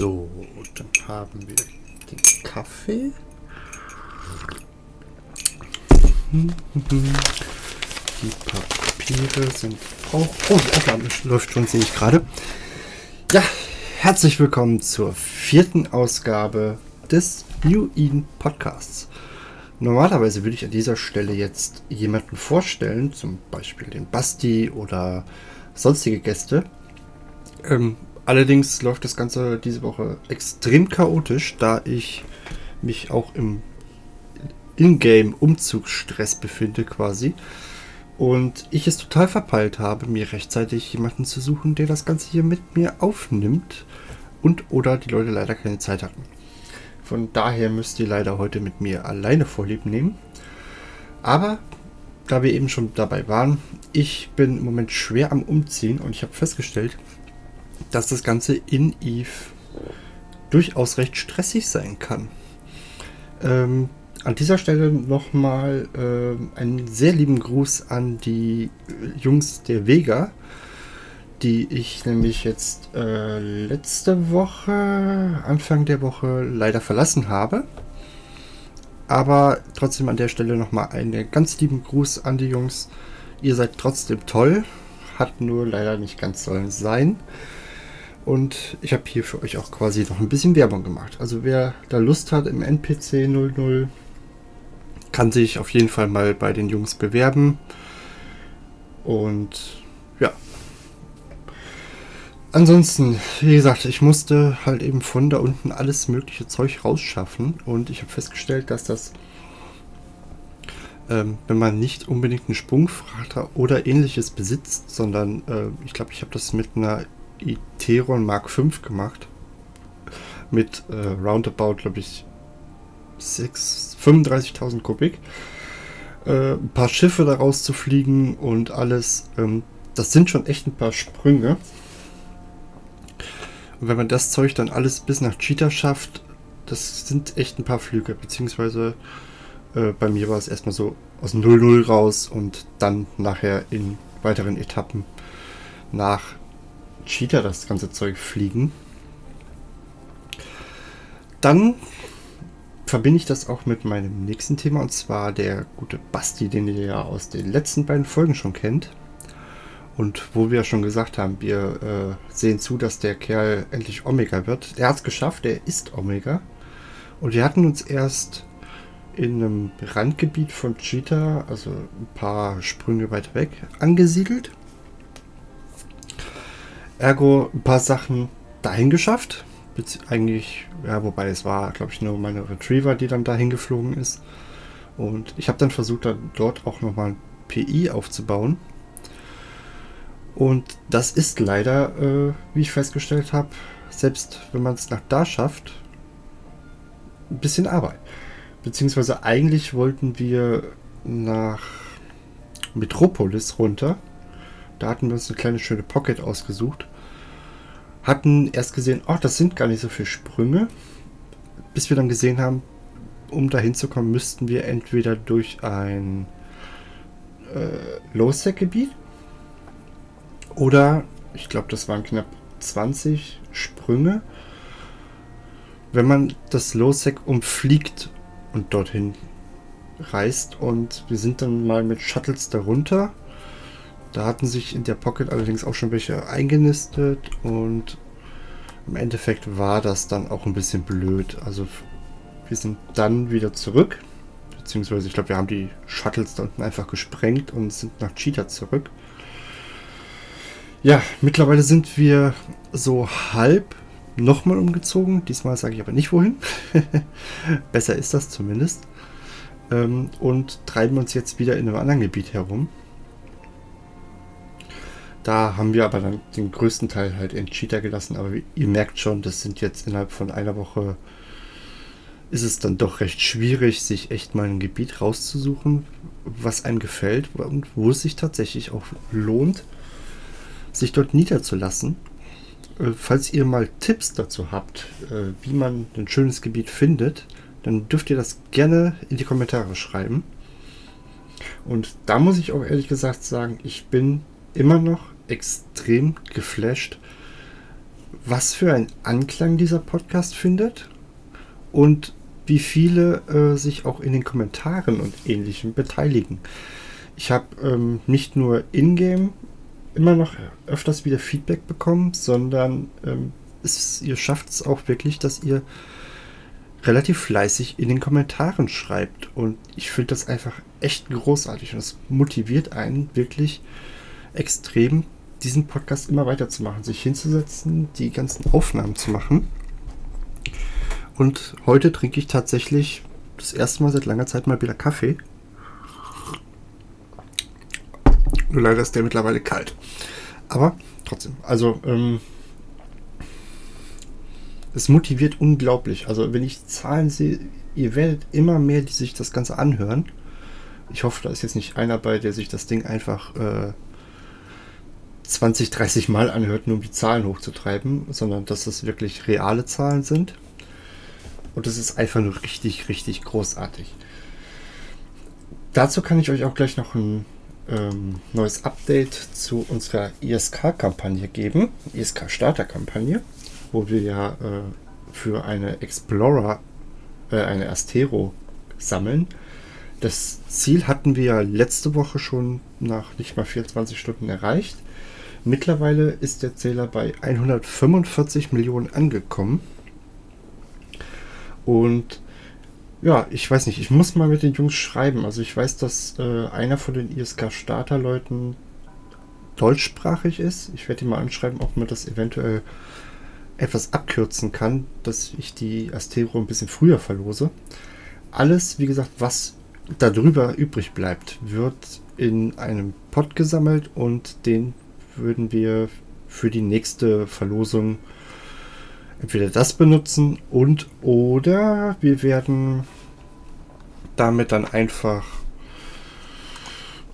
So, dann haben wir den Kaffee. Die Papiere sind auch. Oh, die Aufnahme läuft schon, sehe ich gerade. Ja, herzlich willkommen zur vierten Ausgabe des New Eden Podcasts. Normalerweise würde ich an dieser Stelle jetzt jemanden vorstellen, zum Beispiel den Basti oder sonstige Gäste. Ähm, allerdings läuft das Ganze diese Woche extrem chaotisch, da ich mich auch im Ingame-Umzugsstress befinde quasi. Und ich es total verpeilt habe, mir rechtzeitig jemanden zu suchen, der das Ganze hier mit mir aufnimmt. Und oder die Leute leider keine Zeit hatten. Von daher müsst ihr leider heute mit mir alleine Vorlieb nehmen. Aber da wir eben schon dabei waren, ich bin im Moment schwer am Umziehen und ich habe festgestellt, dass das Ganze in Eve durchaus recht stressig sein kann. Ähm, an dieser Stelle nochmal äh, einen sehr lieben Gruß an die Jungs der Vega, die ich nämlich jetzt äh, letzte Woche, Anfang der Woche leider verlassen habe. Aber trotzdem an der Stelle nochmal einen ganz lieben Gruß an die Jungs. Ihr seid trotzdem toll, hat nur leider nicht ganz sollen sein. Und ich habe hier für euch auch quasi noch ein bisschen Werbung gemacht. Also wer da Lust hat im NPC 00 kann sich auf jeden Fall mal bei den Jungs bewerben. Und ja. Ansonsten, wie gesagt, ich musste halt eben von da unten alles mögliche Zeug rausschaffen. Und ich habe festgestellt, dass das, ähm, wenn man nicht unbedingt einen Sprungfrachter oder ähnliches besitzt, sondern äh, ich glaube, ich habe das mit einer Iteron Mark V gemacht. Mit äh, roundabout, glaube ich, 35.000 Kubik. Äh, ein paar Schiffe daraus zu fliegen und alles. Ähm, das sind schon echt ein paar Sprünge. Und wenn man das Zeug dann alles bis nach Cheetah schafft, das sind echt ein paar Flüge. Beziehungsweise äh, bei mir war es erstmal so aus 0-0 raus und dann nachher in weiteren Etappen nach Cheetah das ganze Zeug fliegen. Dann verbinde ich das auch mit meinem nächsten Thema und zwar der gute Basti, den ihr ja aus den letzten beiden Folgen schon kennt. Und wo wir schon gesagt haben, wir äh, sehen zu, dass der Kerl endlich Omega wird. Er hat es geschafft, er ist Omega. Und wir hatten uns erst in einem Randgebiet von Cheetah, also ein paar Sprünge weiter weg, angesiedelt. Ergo ein paar Sachen dahin geschafft eigentlich, ja, wobei es war, glaube ich, nur meine Retriever, die dann dahin geflogen ist. Und ich habe dann versucht, dann dort auch nochmal ein PI aufzubauen. Und das ist leider, äh, wie ich festgestellt habe, selbst wenn man es nach da schafft, ein bisschen Arbeit. Beziehungsweise eigentlich wollten wir nach Metropolis runter. Da hatten wir uns eine kleine schöne Pocket ausgesucht hatten erst gesehen, oh, das sind gar nicht so viele Sprünge, bis wir dann gesehen haben, um da hinzukommen, müssten wir entweder durch ein äh, Low-Sec-Gebiet oder, ich glaube, das waren knapp 20 Sprünge, wenn man das Low-Sec umfliegt und dorthin reist. Und wir sind dann mal mit Shuttles darunter da hatten sich in der Pocket allerdings auch schon welche eingenistet und im Endeffekt war das dann auch ein bisschen blöd. Also wir sind dann wieder zurück, beziehungsweise ich glaube, wir haben die Shuttles da unten einfach gesprengt und sind nach Cheetah zurück. Ja, mittlerweile sind wir so halb nochmal umgezogen. Diesmal sage ich aber nicht wohin. Besser ist das zumindest. Ähm, und treiben uns jetzt wieder in einem anderen Gebiet herum. Da haben wir aber dann den größten Teil halt in Cheetah gelassen. Aber ihr merkt schon, das sind jetzt innerhalb von einer Woche ist es dann doch recht schwierig, sich echt mal ein Gebiet rauszusuchen, was einem gefällt und wo es sich tatsächlich auch lohnt, sich dort niederzulassen. Äh, falls ihr mal Tipps dazu habt, äh, wie man ein schönes Gebiet findet, dann dürft ihr das gerne in die Kommentare schreiben. Und da muss ich auch ehrlich gesagt sagen, ich bin immer noch extrem geflasht, was für ein Anklang dieser Podcast findet und wie viele äh, sich auch in den Kommentaren und ähnlichem beteiligen. Ich habe ähm, nicht nur in-game immer noch öfters wieder Feedback bekommen, sondern ähm, es, ihr schafft es auch wirklich, dass ihr relativ fleißig in den Kommentaren schreibt. Und ich finde das einfach echt großartig. Und es motiviert einen wirklich extrem, diesen Podcast immer weiterzumachen, sich hinzusetzen, die ganzen Aufnahmen zu machen. Und heute trinke ich tatsächlich das erste Mal seit langer Zeit mal wieder Kaffee. Nur leider ist der mittlerweile kalt. Aber trotzdem, also ähm, es motiviert unglaublich. Also wenn ich Zahlen sehe, ihr werdet immer mehr, die sich das Ganze anhören. Ich hoffe, da ist jetzt nicht einer bei, der sich das Ding einfach äh, 20, 30 Mal anhört, nur um die Zahlen hochzutreiben, sondern dass das wirklich reale Zahlen sind. Und das ist einfach nur richtig, richtig großartig. Dazu kann ich euch auch gleich noch ein ähm, neues Update zu unserer ISK-Kampagne geben, ISK-Starter-Kampagne, wo wir ja äh, für eine Explorer, äh, eine Astero sammeln. Das Ziel hatten wir ja letzte Woche schon nach nicht mal 24 Stunden erreicht. Mittlerweile ist der Zähler bei 145 Millionen angekommen. Und ja, ich weiß nicht, ich muss mal mit den Jungs schreiben. Also ich weiß, dass äh, einer von den ISK-Starter-Leuten deutschsprachig ist. Ich werde ihn mal anschreiben, ob man das eventuell etwas abkürzen kann, dass ich die Astero ein bisschen früher verlose. Alles, wie gesagt, was darüber übrig bleibt, wird in einem Pot gesammelt und den würden wir für die nächste Verlosung entweder das benutzen und oder wir werden damit dann einfach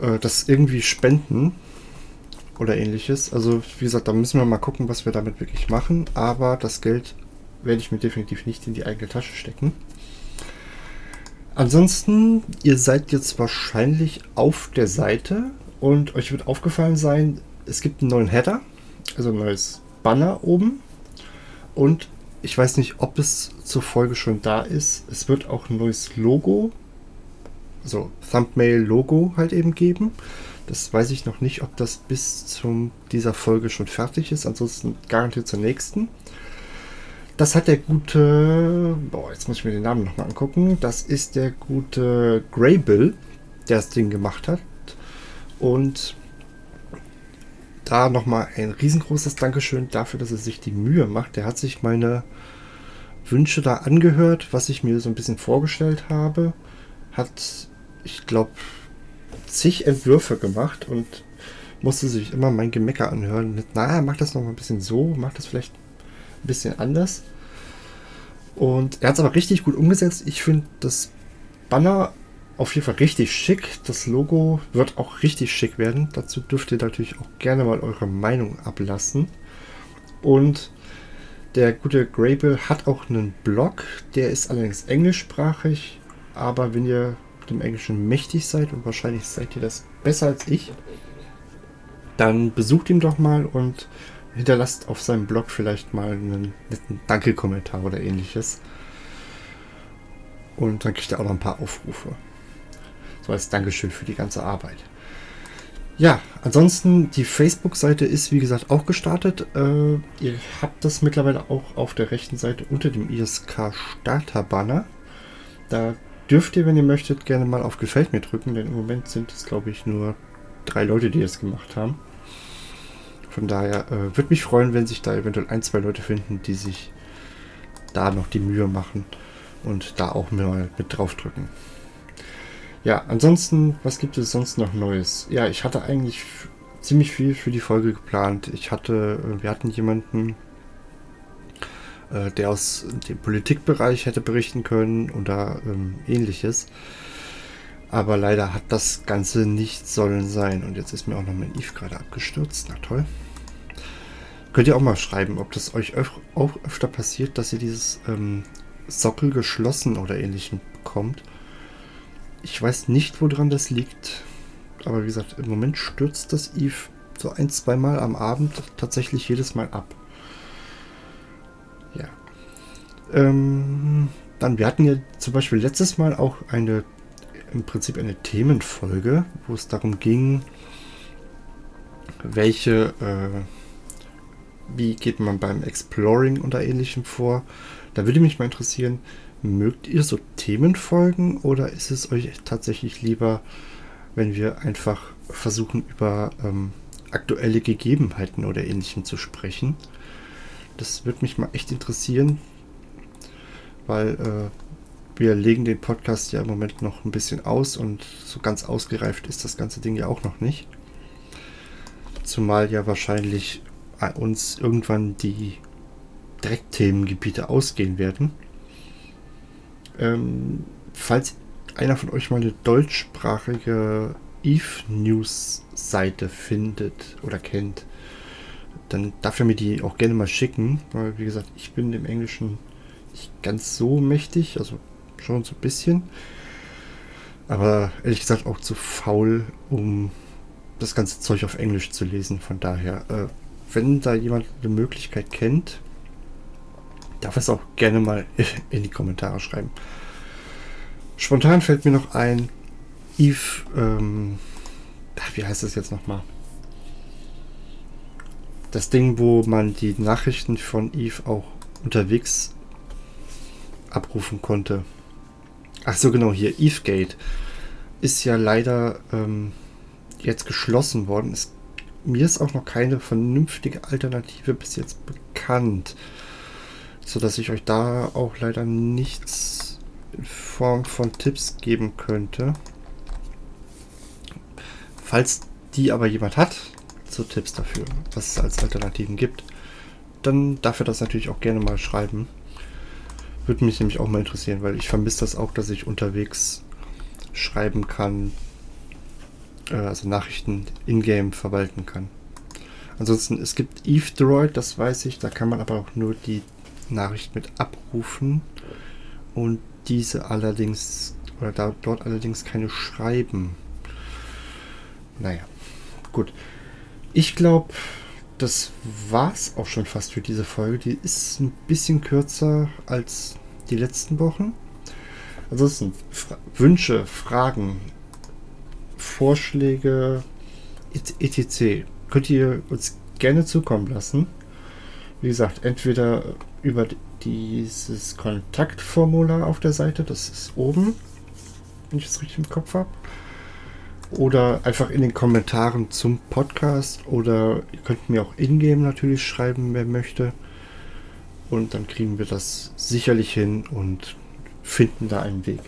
äh, das irgendwie spenden oder ähnliches. Also wie gesagt, da müssen wir mal gucken, was wir damit wirklich machen. Aber das Geld werde ich mir definitiv nicht in die eigene Tasche stecken. Ansonsten, ihr seid jetzt wahrscheinlich auf der Seite und euch wird aufgefallen sein, es gibt einen neuen Header, also ein neues Banner oben. Und ich weiß nicht, ob es zur Folge schon da ist. Es wird auch ein neues Logo, also Thumbnail-Logo halt eben geben. Das weiß ich noch nicht, ob das bis zu dieser Folge schon fertig ist. Ansonsten garantiert zur nächsten. Das hat der gute, boah, jetzt muss ich mir den Namen nochmal angucken. Das ist der gute Greybill, der das Ding gemacht hat. Und da nochmal ein riesengroßes Dankeschön dafür, dass er sich die Mühe macht. Der hat sich meine Wünsche da angehört, was ich mir so ein bisschen vorgestellt habe. Hat, ich glaube, zig Entwürfe gemacht und musste sich immer mein Gemecker anhören. Mit, na, mach das noch mal ein bisschen so, mach das vielleicht ein bisschen anders. Und er hat es aber richtig gut umgesetzt. Ich finde das Banner auf jeden Fall richtig schick. Das Logo wird auch richtig schick werden. Dazu dürft ihr natürlich auch gerne mal eure Meinung ablassen. Und der gute Grable hat auch einen Blog. Der ist allerdings englischsprachig. Aber wenn ihr dem Englischen mächtig seid und wahrscheinlich seid ihr das besser als ich, dann besucht ihn doch mal und hinterlasst auf seinem Blog vielleicht mal einen netten Danke-Kommentar oder ähnliches. Und dann kriegt er auch noch ein paar Aufrufe. So als Dankeschön für die ganze Arbeit. Ja, ansonsten die Facebook-Seite ist wie gesagt auch gestartet. Äh, ihr habt das mittlerweile auch auf der rechten Seite unter dem ISK Starter-Banner. Da dürft ihr, wenn ihr möchtet, gerne mal auf Gefällt mir drücken, denn im Moment sind es, glaube ich, nur drei Leute, die das gemacht haben. Von daher äh, würde mich freuen, wenn sich da eventuell ein, zwei Leute finden, die sich da noch die Mühe machen und da auch mal mit drauf drücken. Ja, ansonsten, was gibt es sonst noch Neues? Ja, ich hatte eigentlich ziemlich viel für die Folge geplant. Ich hatte, äh, wir hatten jemanden, äh, der aus dem Politikbereich hätte berichten können oder ähm, ähnliches. Aber leider hat das Ganze nicht sollen sein. Und jetzt ist mir auch noch mein Eve gerade abgestürzt. Na toll. Könnt ihr auch mal schreiben, ob das euch öf auch öfter passiert, dass ihr dieses ähm, Sockel geschlossen oder ähnlichem bekommt. Ich weiß nicht, woran das liegt. Aber wie gesagt, im Moment stürzt das Eve so ein, zweimal am Abend tatsächlich jedes Mal ab. Ähm, dann, wir hatten ja zum Beispiel letztes Mal auch eine, im Prinzip eine Themenfolge, wo es darum ging, welche, äh, wie geht man beim Exploring oder ähnlichem vor. Da würde mich mal interessieren, mögt ihr so Themenfolgen oder ist es euch tatsächlich lieber, wenn wir einfach versuchen, über ähm, aktuelle Gegebenheiten oder ähnlichem zu sprechen? Das würde mich mal echt interessieren, weil äh, wir legen den Podcast ja im Moment noch ein bisschen aus und so ganz ausgereift ist das ganze Ding ja auch noch nicht. Zumal ja wahrscheinlich äh, uns irgendwann die Direktthemengebiete ausgehen werden. Ähm, falls einer von euch mal eine deutschsprachige Eve News Seite findet oder kennt, dann darf er mir die auch gerne mal schicken, weil wie gesagt, ich bin im Englischen nicht ganz so mächtig, also schon so ein bisschen. Aber ehrlich gesagt auch zu faul, um das ganze Zeug auf Englisch zu lesen. Von daher, äh, wenn da jemand eine Möglichkeit kennt, darf es auch gerne mal in die Kommentare schreiben. Spontan fällt mir noch ein, Eve, ähm, wie heißt das jetzt nochmal? Das Ding, wo man die Nachrichten von Eve auch unterwegs abrufen konnte. Ach so, genau, hier, Evegate ist ja leider ähm, jetzt geschlossen worden. Es, mir ist auch noch keine vernünftige Alternative bis jetzt bekannt so dass ich euch da auch leider nichts in Form von Tipps geben könnte. Falls die aber jemand hat, so Tipps dafür, was es als Alternativen gibt, dann darf er das natürlich auch gerne mal schreiben. Würde mich nämlich auch mal interessieren, weil ich vermisse das auch, dass ich unterwegs schreiben kann, äh, also Nachrichten in-game verwalten kann. Ansonsten, es gibt Eve Droid, das weiß ich, da kann man aber auch nur die Nachricht mit abrufen und diese allerdings oder da, dort allerdings keine schreiben. Naja, gut. Ich glaube, das war's auch schon fast für diese Folge. Die ist ein bisschen kürzer als die letzten Wochen. Ansonsten Fra Wünsche, Fragen, Vorschläge, etc. könnt ihr uns gerne zukommen lassen. Wie gesagt, entweder über dieses Kontaktformular auf der Seite, das ist oben, wenn ich es richtig im Kopf habe. Oder einfach in den Kommentaren zum Podcast. Oder ihr könnt mir auch in-game natürlich schreiben, wer möchte. Und dann kriegen wir das sicherlich hin und finden da einen Weg.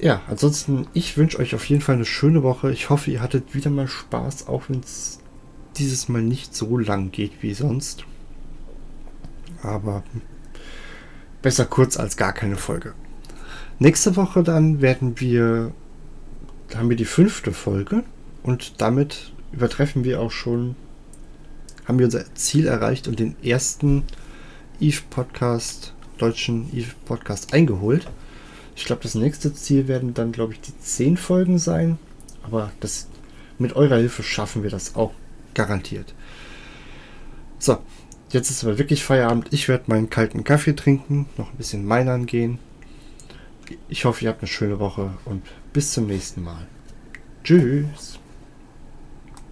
Ja, ansonsten, ich wünsche euch auf jeden Fall eine schöne Woche. Ich hoffe, ihr hattet wieder mal Spaß, auch wenn es dieses Mal nicht so lang geht wie sonst aber besser kurz als gar keine Folge. Nächste Woche dann werden wir, haben wir die fünfte Folge und damit übertreffen wir auch schon, haben wir unser Ziel erreicht und den ersten Eve Podcast, deutschen Eve Podcast eingeholt. Ich glaube, das nächste Ziel werden dann, glaube ich, die zehn Folgen sein. Aber das, mit eurer Hilfe schaffen wir das auch garantiert. So, Jetzt ist aber wirklich Feierabend. Ich werde meinen kalten Kaffee trinken, noch ein bisschen Meinern gehen. Ich hoffe, ihr habt eine schöne Woche und bis zum nächsten Mal. Tschüss.